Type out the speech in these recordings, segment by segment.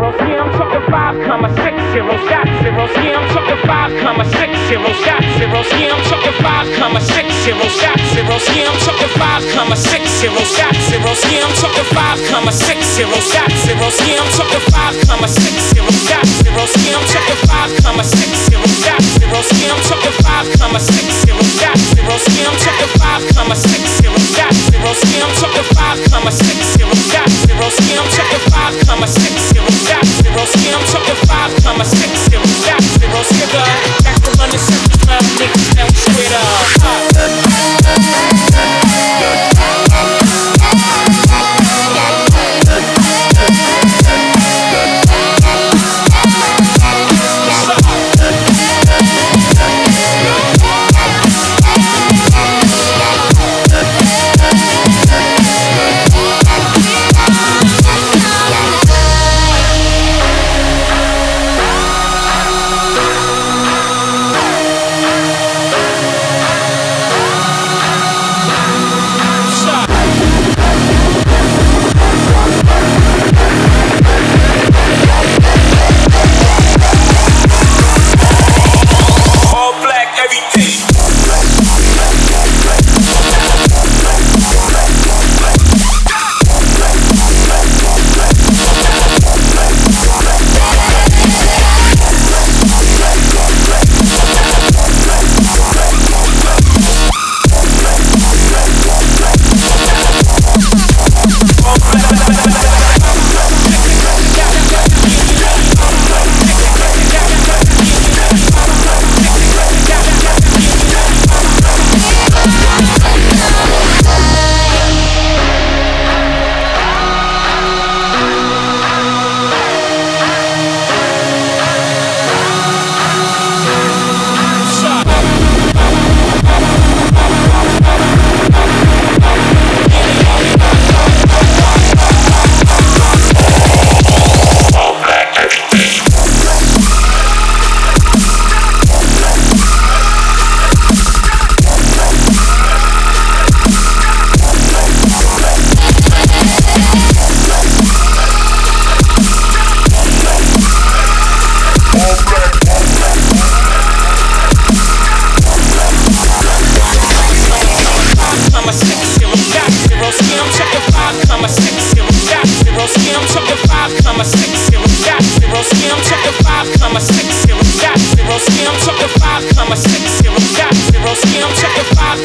zeros. Yeah, I'm talking five comma six zeros. Zeros. Yeah, I'm talking five comma six zeros. Zeros. Yeah, I'm talking five comma six zeros. Zeros. Yeah, I'm talking five comma six zeros. Zeros. Yeah, I'm talking five comma six zeros. Zeros. Yeah, I'm talking five comma six zeros. Zeros. Yeah, I'm talking five comma six zeros. Zeros. Yeah, I'm talking five comma six zeros. Zeros. Yeah, I'm talking five comma six zeros. Zeros. Yeah, I'm talking five comma six zeros. Zeros. Yeah, I'm talking five comma six.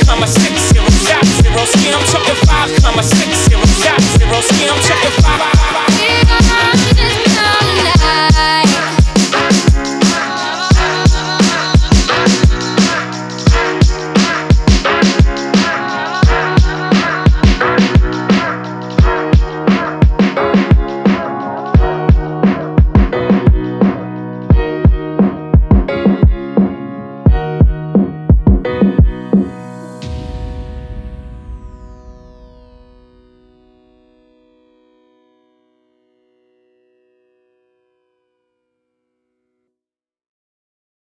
comma six zero dot zero. Skim, chucking five comma six zero dot zero. Skim, chucking five.